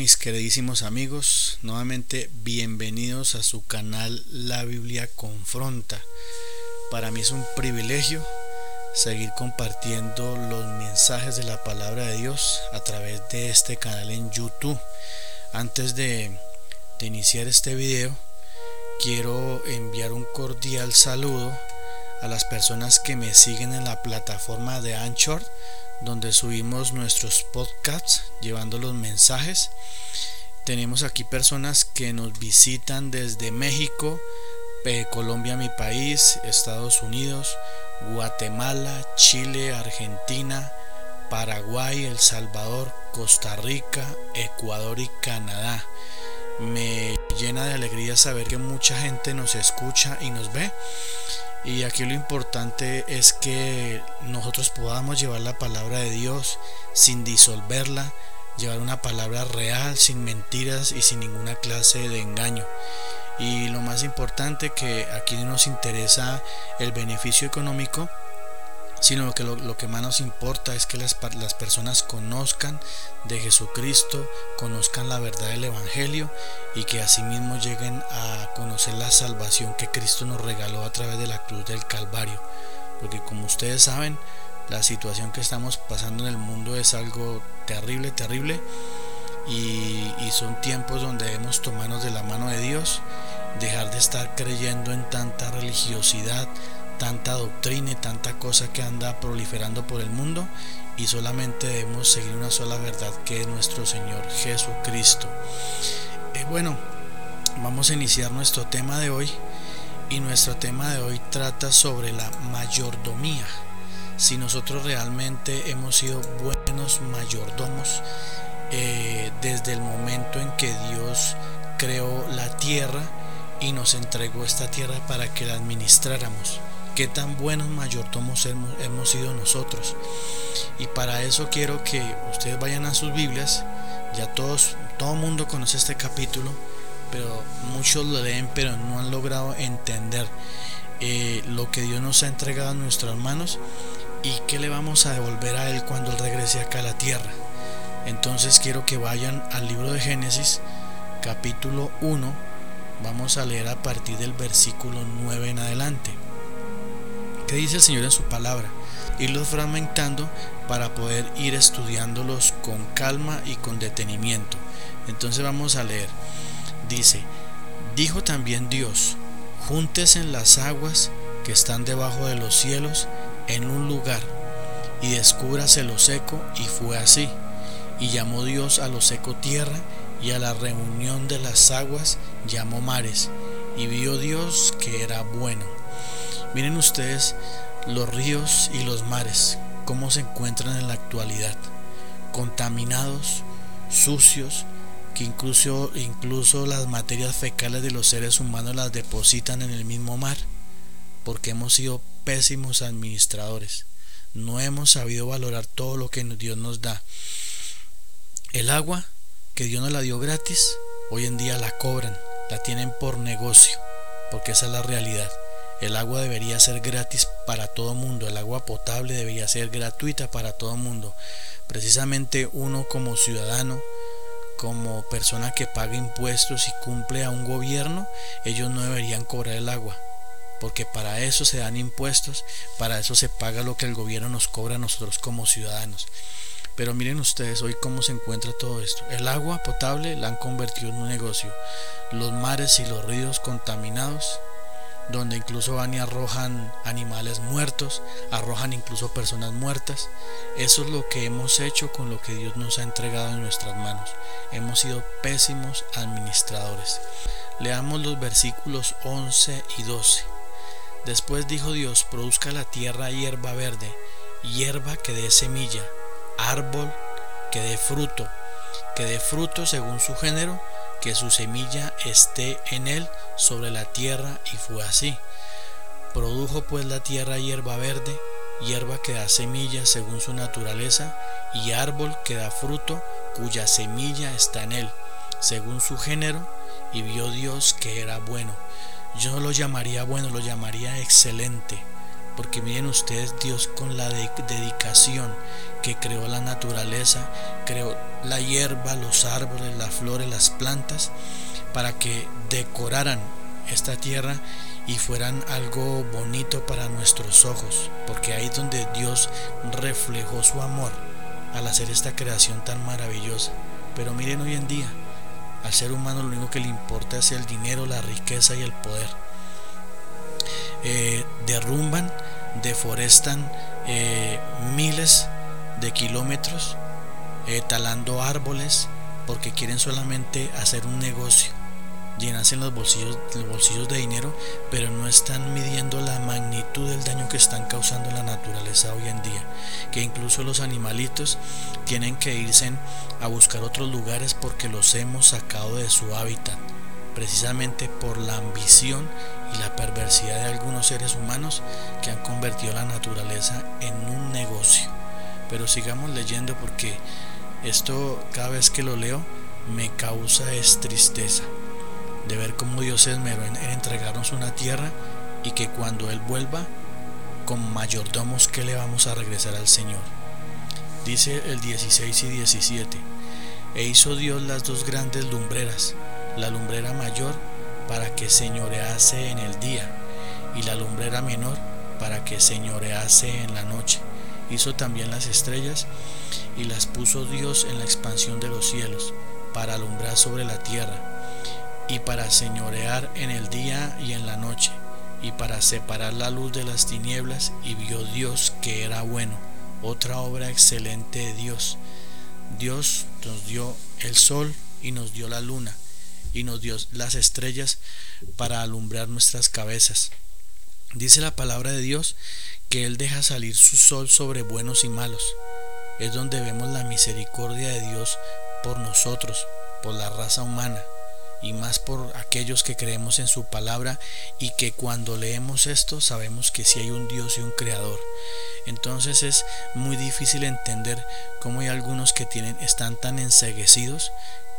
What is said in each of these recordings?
mis queridísimos amigos, nuevamente bienvenidos a su canal La Biblia Confronta. Para mí es un privilegio seguir compartiendo los mensajes de la palabra de Dios a través de este canal en YouTube. Antes de, de iniciar este video, quiero enviar un cordial saludo a las personas que me siguen en la plataforma de Anchor donde subimos nuestros podcasts llevando los mensajes. Tenemos aquí personas que nos visitan desde México, Colombia mi país, Estados Unidos, Guatemala, Chile, Argentina, Paraguay, El Salvador, Costa Rica, Ecuador y Canadá. Me llena de alegría saber que mucha gente nos escucha y nos ve. Y aquí lo importante es que nosotros podamos llevar la palabra de Dios sin disolverla, llevar una palabra real, sin mentiras y sin ninguna clase de engaño. Y lo más importante que aquí no nos interesa el beneficio económico, sino que lo, que más nos importa es que las, las, personas conozcan de Jesucristo, conozcan la verdad del Evangelio y que asimismo lleguen a conocer la salvación que Cristo nos regaló a través de la cruz del Calvario. Porque como ustedes saben, la situación que estamos pasando en el mundo es algo terrible, terrible. Y, y son tiempos donde debemos tomarnos de la mano de Dios, dejar de estar creyendo en tanta religiosidad, tanta doctrina y tanta cosa que anda proliferando por el mundo y solamente debemos seguir una sola verdad que es nuestro Señor Jesucristo. Eh, bueno, vamos a iniciar nuestro tema de hoy y nuestro tema de hoy trata sobre la mayordomía. Si nosotros realmente hemos sido buenos mayordomos eh, desde el momento en que Dios creó la tierra y nos entregó esta tierra para que la administráramos qué tan buenos mayordomos hemos, sido nosotros. Y para eso quiero que ustedes vayan a sus Biblias. Ya todos, todo el mundo conoce este capítulo, pero muchos lo leen, pero no han logrado entender eh, lo que Dios nos ha entregado a nuestras manos y qué le vamos a devolver a Él cuando Él regrese acá a la tierra. Entonces quiero que vayan al libro de Génesis, capítulo 1. Vamos a leer a partir del versículo 9 en adelante. ¿Qué dice el Señor en su palabra? Irlos fragmentando para poder ir estudiándolos con calma y con detenimiento. Entonces vamos a leer. Dice, dijo también Dios, en las aguas que están debajo de los cielos en un lugar y descúbrase lo seco y fue así. Y llamó Dios a lo seco tierra y a la reunión de las aguas llamó mares y vio Dios que era bueno. Miren ustedes los ríos y los mares, cómo se encuentran en la actualidad, contaminados, sucios, que incluso, incluso las materias fecales de los seres humanos las depositan en el mismo mar, porque hemos sido pésimos administradores. No hemos sabido valorar todo lo que Dios nos da. El agua, que Dios nos la dio gratis, hoy en día la cobran, la tienen por negocio, porque esa es la realidad. El agua debería ser gratis para todo mundo, el agua potable debería ser gratuita para todo mundo. Precisamente uno como ciudadano, como persona que paga impuestos y cumple a un gobierno, ellos no deberían cobrar el agua, porque para eso se dan impuestos, para eso se paga lo que el gobierno nos cobra a nosotros como ciudadanos. Pero miren ustedes hoy cómo se encuentra todo esto. El agua potable la han convertido en un negocio. Los mares y los ríos contaminados donde incluso van y arrojan animales muertos, arrojan incluso personas muertas. Eso es lo que hemos hecho con lo que Dios nos ha entregado en nuestras manos. Hemos sido pésimos administradores. Leamos los versículos 11 y 12. Después dijo Dios, produzca la tierra hierba verde, hierba que dé semilla, árbol que dé fruto, que dé fruto según su género, que su semilla esté en él sobre la tierra, y fue así. Produjo pues la tierra hierba verde, hierba que da semilla según su naturaleza, y árbol que da fruto, cuya semilla está en él, según su género, y vio Dios que era bueno. Yo no lo llamaría bueno, lo llamaría excelente, Porque miren ustedes, Dios con la dedicación que creó la naturaleza, creó la hierba, los árboles, las flores, las plantas, para que decoraran esta tierra y fueran algo bonito para nuestros ojos, porque ahí es donde Dios reflejó su amor al hacer esta creación tan maravillosa. Pero miren hoy en día, al ser humano lo único que le importa es el dinero, la riqueza y el poder. Eh, derrumban, deforestan eh, miles de kilómetros, eh, talando árboles, porque quieren solamente hacer un negocio llenarse los bolsillos, los bolsillos de dinero, pero no están midiendo la magnitud del daño que están causando la naturaleza hoy en día. Que incluso los animalitos tienen que irse a buscar otros lugares porque los hemos sacado de su hábitat, precisamente por la ambición y la perversidad de algunos seres humanos que han convertido la naturaleza en un negocio. Pero sigamos leyendo porque esto cada vez que lo leo me causa es tristeza de ver cómo Dios se esmeró en, entregarnos una tierra y que cuando Él vuelva, con mayordomos que le vamos a regresar al Señor. Dice el 16 y 17, e hizo Dios las dos grandes lumbreras, la lumbrera mayor para que señorease en el día y la lumbrera menor para que señorease en la noche. Hizo también las estrellas y las puso Dios en la expansión de los cielos para alumbrar sobre la tierra y para señorear en el día y en la noche, y para separar la luz de las tinieblas, y vio Dios que era bueno. Otra obra excelente de Dios. Dios nos dio el sol y nos dio la luna, y nos dio las estrellas para alumbrar nuestras cabezas. Dice la palabra de Dios que Él deja salir su sol sobre buenos y malos. Es donde vemos la misericordia de Dios por nosotros, por la raza humana y más por aquellos que creemos en su palabra y que cuando leemos esto sabemos que si hay un Dios y un creador. Entonces es muy difícil entender cómo hay algunos que tienen están tan enseguecidos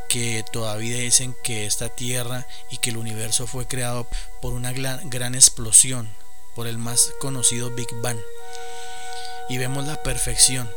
que todavía dicen que esta tierra y que el universo fue creado por una gran, gran explosión, por el más conocido Big Bang. Y vemos la perfección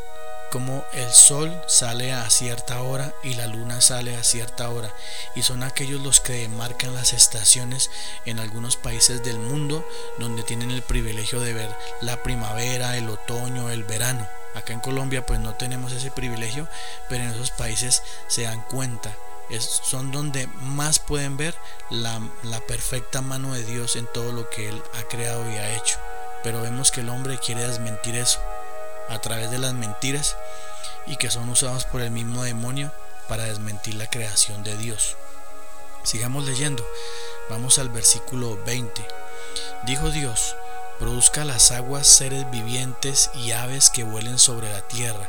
como el sol sale a cierta hora y la luna sale a cierta hora y son aquellos los que marcan las estaciones en algunos países del mundo donde tienen el privilegio de ver la primavera, el otoño, el verano. Acá en Colombia pues no tenemos ese privilegio, pero en esos países se dan cuenta. Son donde más pueden ver la, la perfecta mano de Dios en todo lo que Él ha creado y ha hecho. Pero vemos que el hombre quiere desmentir eso a través de las mentiras y que son usados por el mismo demonio para desmentir la creación de Dios. Sigamos leyendo. Vamos al versículo 20. Dijo Dios, produzca las aguas seres vivientes y aves que vuelen sobre la tierra,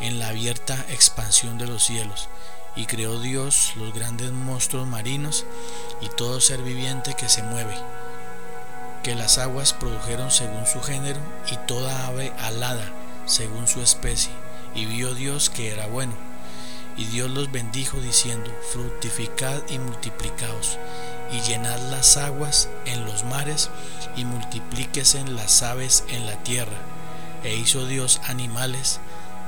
en la abierta expansión de los cielos. Y creó Dios los grandes monstruos marinos y todo ser viviente que se mueve que las aguas produjeron según su género y toda ave alada según su especie, y vio Dios que era bueno. Y Dios los bendijo diciendo, fructificad y multiplicaos, y llenad las aguas en los mares, y multiplíquese las aves en la tierra. E hizo Dios animales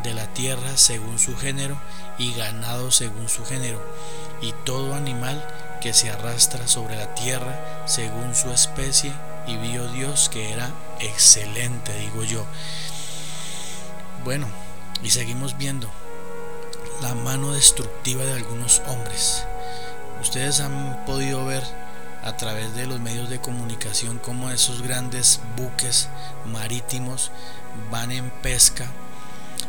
de la tierra según su género, y ganado según su género, y todo animal que se arrastra sobre la tierra según su especie, y vio Dios que era excelente, digo yo. Bueno, y seguimos viendo la mano destructiva de algunos hombres. Ustedes han podido ver a través de los medios de comunicación cómo esos grandes buques marítimos van en pesca,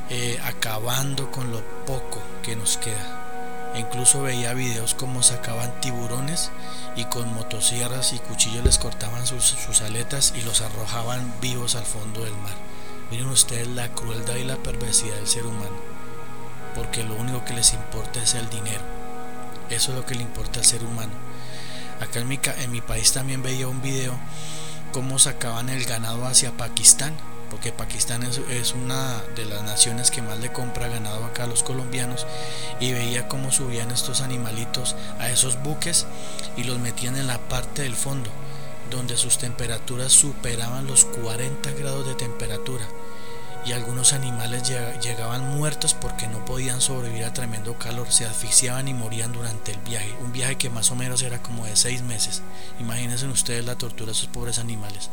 eh, acabando con lo poco que nos queda. Incluso veía videos como sacaban tiburones y con motosierras y cuchillos les cortaban sus, sus aletas y los arrojaban vivos al fondo del mar. Miren ustedes la crueldad y la perversidad del ser humano, porque lo único que les importa es el dinero. Eso es lo que le importa al ser humano. Acá en mi, en mi país también veía un video cómo sacaban el ganado hacia Pakistán porque Pakistán es, una de las naciones que más le compra ganado acá a los colombianos y veía cómo subían estos animalitos a esos buques y los metían en la parte del fondo donde sus temperaturas superaban los 40 grados de temperatura y algunos animales llegaban muertos porque no podían sobrevivir a tremendo calor, se asfixiaban y morían durante el viaje, un viaje que más o menos era como de seis meses. Imagínense ustedes la tortura de esos pobres animales.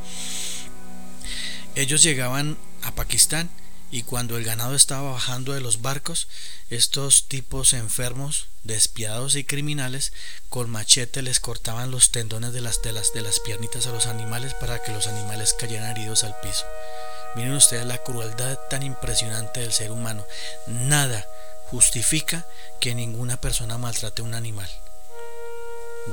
Ellos llegaban a Pakistán y cuando el ganado estaba bajando de los barcos, estos tipos enfermos, despiadados y criminales, con machete les cortaban los tendones de las, de las, de las piernitas a los animales para que los animales cayeran heridos al piso. Miren ustedes la crueldad tan impresionante del ser humano. Nada justifica que ninguna persona maltrate a un animal.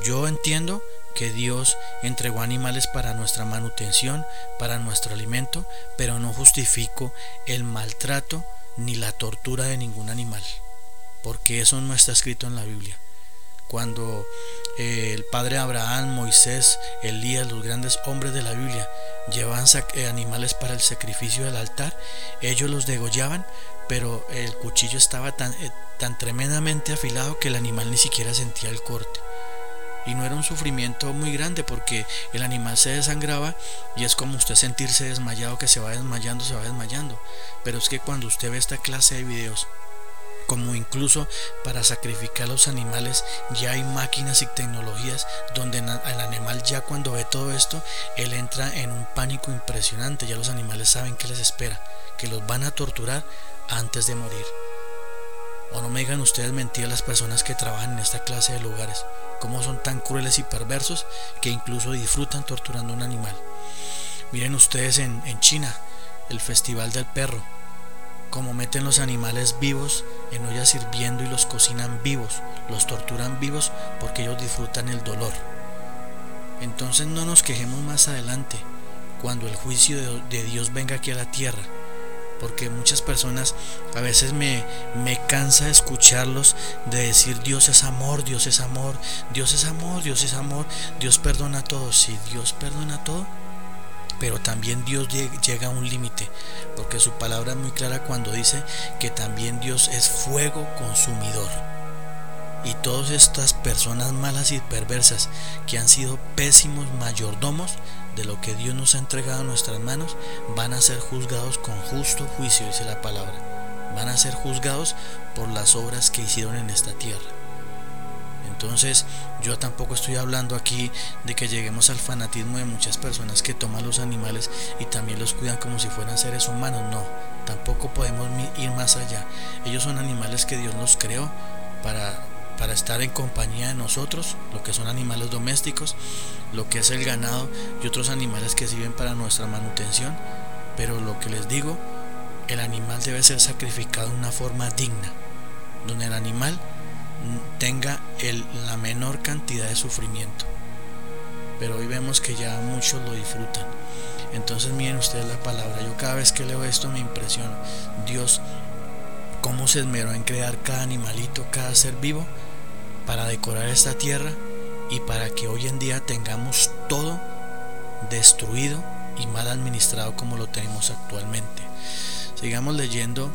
Yo entiendo que Dios entregó animales para nuestra manutención, para nuestro alimento, pero no justifico el maltrato ni la tortura de ningún animal, porque eso no está escrito en la Biblia. Cuando eh, el padre Abraham, Moisés, Elías, los grandes hombres de la Biblia, llevaban eh, animales para el sacrificio del altar, ellos los degollaban, pero el cuchillo estaba tan, eh, tan tremendamente afilado que el animal ni siquiera sentía el corte y no era un sufrimiento muy grande porque el animal se desangraba y es como usted sentirse desmayado que se va desmayando, se va desmayando. Pero es que cuando usted ve esta clase de videos, como incluso para sacrificar a los animales ya hay máquinas y tecnologías donde el animal ya cuando ve todo esto, él entra en un pánico impresionante, ya los animales saben que les espera, que los van a torturar antes de morir. O no me digan ustedes mentiras las personas que trabajan en esta clase de lugares cómo son tan crueles y perversos que incluso disfrutan torturando a un animal. Miren ustedes en, China, el Festival del Perro, cómo meten los animales vivos en ollas hirviendo y los cocinan vivos, los torturan vivos porque ellos disfrutan el dolor. Entonces no nos quejemos más adelante, cuando el juicio de Dios venga aquí a la tierra porque muchas personas a veces me, me cansa escucharlos de decir Dios es amor, Dios es amor, Dios es amor, Dios es amor, Dios perdona todo, sí, Dios perdona todo, pero también Dios llega a un límite, porque su palabra es muy clara cuando dice que también Dios es fuego consumidor. Y todas estas personas malas y perversas que han sido pésimos mayordomos de lo que Dios nos ha entregado en nuestras manos, van a ser juzgados con justo juicio, dice la palabra. Van a ser juzgados por las obras que hicieron en esta tierra. Entonces, yo tampoco estoy hablando aquí de que lleguemos al fanatismo de muchas personas que toman los animales y también los cuidan como si fueran seres humanos. No, tampoco podemos ir más allá. Ellos son animales que Dios nos creó para para estar en compañía de nosotros, lo que son animales domésticos, lo que es el ganado y otros animales que sirven para nuestra manutención. Pero lo que les digo, el animal debe ser sacrificado de una forma digna, donde el animal tenga la menor cantidad de sufrimiento. Pero hoy vemos que ya muchos lo disfrutan. Entonces miren ustedes la palabra. Yo cada vez que leo esto me impresiona. Dios, cómo se esmeró en crear cada animalito, cada ser vivo para decorar esta tierra y para que hoy en día tengamos todo destruido y mal administrado como lo tenemos actualmente. Sigamos leyendo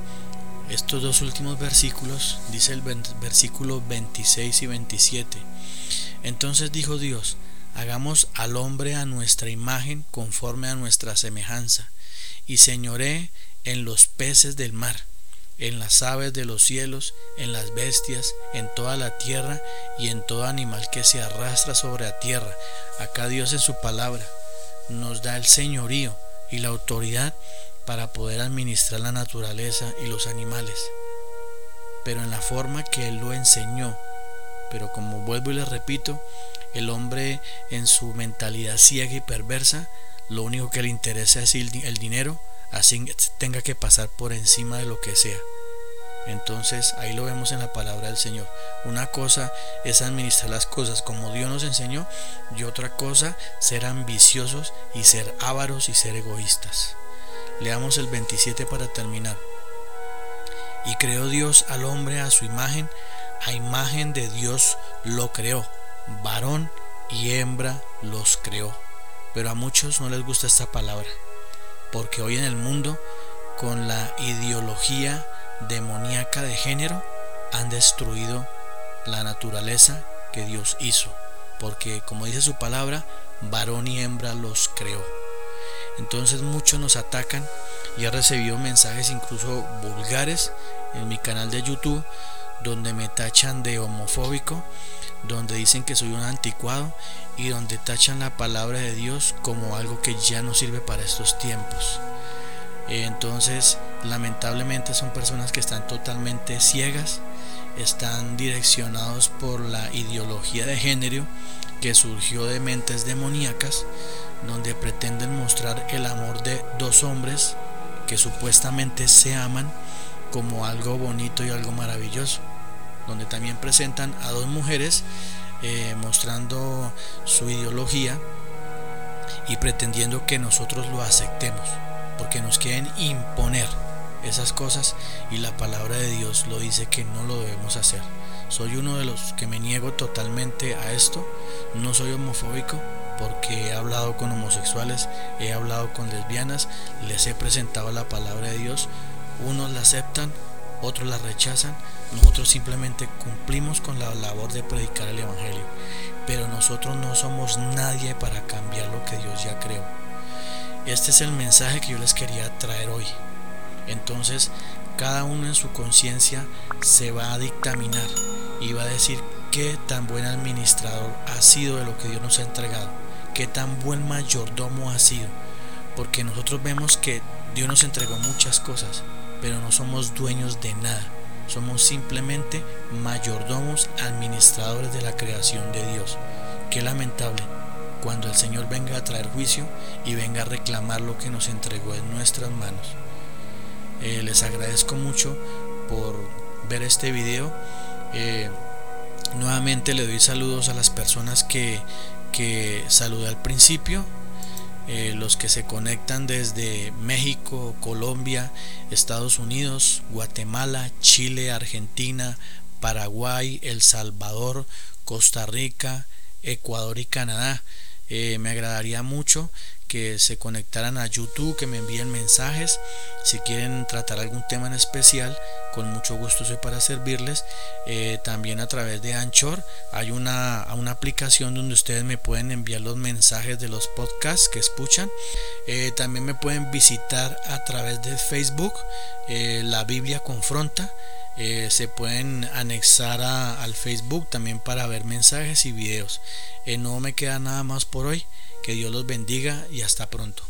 estos dos últimos versículos, dice el versículo 26 y 27. Entonces dijo Dios, hagamos al hombre a nuestra imagen conforme a nuestra semejanza, y señoré en los peces del mar en las aves de los cielos, en las bestias, en toda la tierra y en todo animal que se arrastra sobre la tierra. Acá Dios en su palabra nos da el señorío y la autoridad para poder administrar la naturaleza y los animales, pero en la forma que Él lo enseñó. Pero como vuelvo y les repito, el hombre en su mentalidad ciega y perversa, lo único que le interesa es el dinero, así tenga que pasar por encima de lo que sea. Entonces ahí lo vemos en la palabra del Señor. Una cosa es administrar las cosas como Dios nos enseñó y otra cosa ser ambiciosos y ser ávaros y ser egoístas. Leamos el 27 para terminar. Y creó Dios al hombre a su imagen, a imagen de Dios lo creó, varón y hembra los creó. Pero a muchos no les gusta esta palabra porque hoy en el mundo, con la ideología demoníaca de género, han destruido la naturaleza que Dios hizo. porque como dice su palabra, varón y hembra los creó. Entonces muchos nos atacan y he recibido mensajes incluso vulgares en mi canal de YouTube donde me tachan de homofóbico, donde dicen que soy un anticuado y donde tachan la palabra de Dios como algo que ya no sirve para estos tiempos. Entonces, lamentablemente son personas que están totalmente ciegas, están direccionados por la ideología de género que surgió de mentes demoníacas, donde pretenden mostrar el amor de dos hombres que supuestamente se aman como algo bonito y algo maravilloso, donde también presentan a dos mujeres eh, mostrando su ideología y pretendiendo que nosotros lo aceptemos, porque nos quieren imponer esas cosas y la palabra de Dios lo dice que no lo debemos hacer. Soy uno de los que me niego totalmente a esto, no soy homofóbico, porque he hablado con homosexuales, he hablado con lesbianas, les he presentado la palabra de Dios, unos la aceptan, otros la rechazan, nosotros simplemente cumplimos con la labor de predicar el Evangelio, pero nosotros no somos nadie para cambiar lo que Dios ya creó. Este es el mensaje que yo les quería traer hoy. Entonces, cada uno en su conciencia se va a dictaminar y va a decir qué tan buen administrador ha sido de lo que Dios nos ha entregado, qué tan buen mayordomo ha sido, porque nosotros vemos que Dios nos entregó muchas cosas, pero no somos dueños de nada. Somos simplemente mayordomos, administradores de la creación de Dios. Qué lamentable cuando el Señor venga a traer juicio y venga a reclamar lo que nos entregó en nuestras manos. Eh, les agradezco mucho por ver este video. Eh, nuevamente le doy saludos a las personas que, que saludé al principio. Eh, los que se conectan desde México, Colombia, Estados Unidos, Guatemala, Chile, Argentina, Paraguay, El Salvador, Costa Rica, Ecuador y Canadá. Eh, me agradaría mucho que se conectaran a YouTube, que me envíen mensajes. Si quieren tratar algún tema en especial, con mucho gusto soy para servirles. Eh, también a través de Anchor hay una, una, aplicación donde ustedes me pueden enviar los mensajes de los podcasts que escuchan. Eh, también me pueden visitar a través de Facebook. Eh, la Biblia confronta. se pueden anexar al Facebook también para ver mensajes y videos. no me queda nada más por hoy. Que Dios los bendiga y hasta pronto.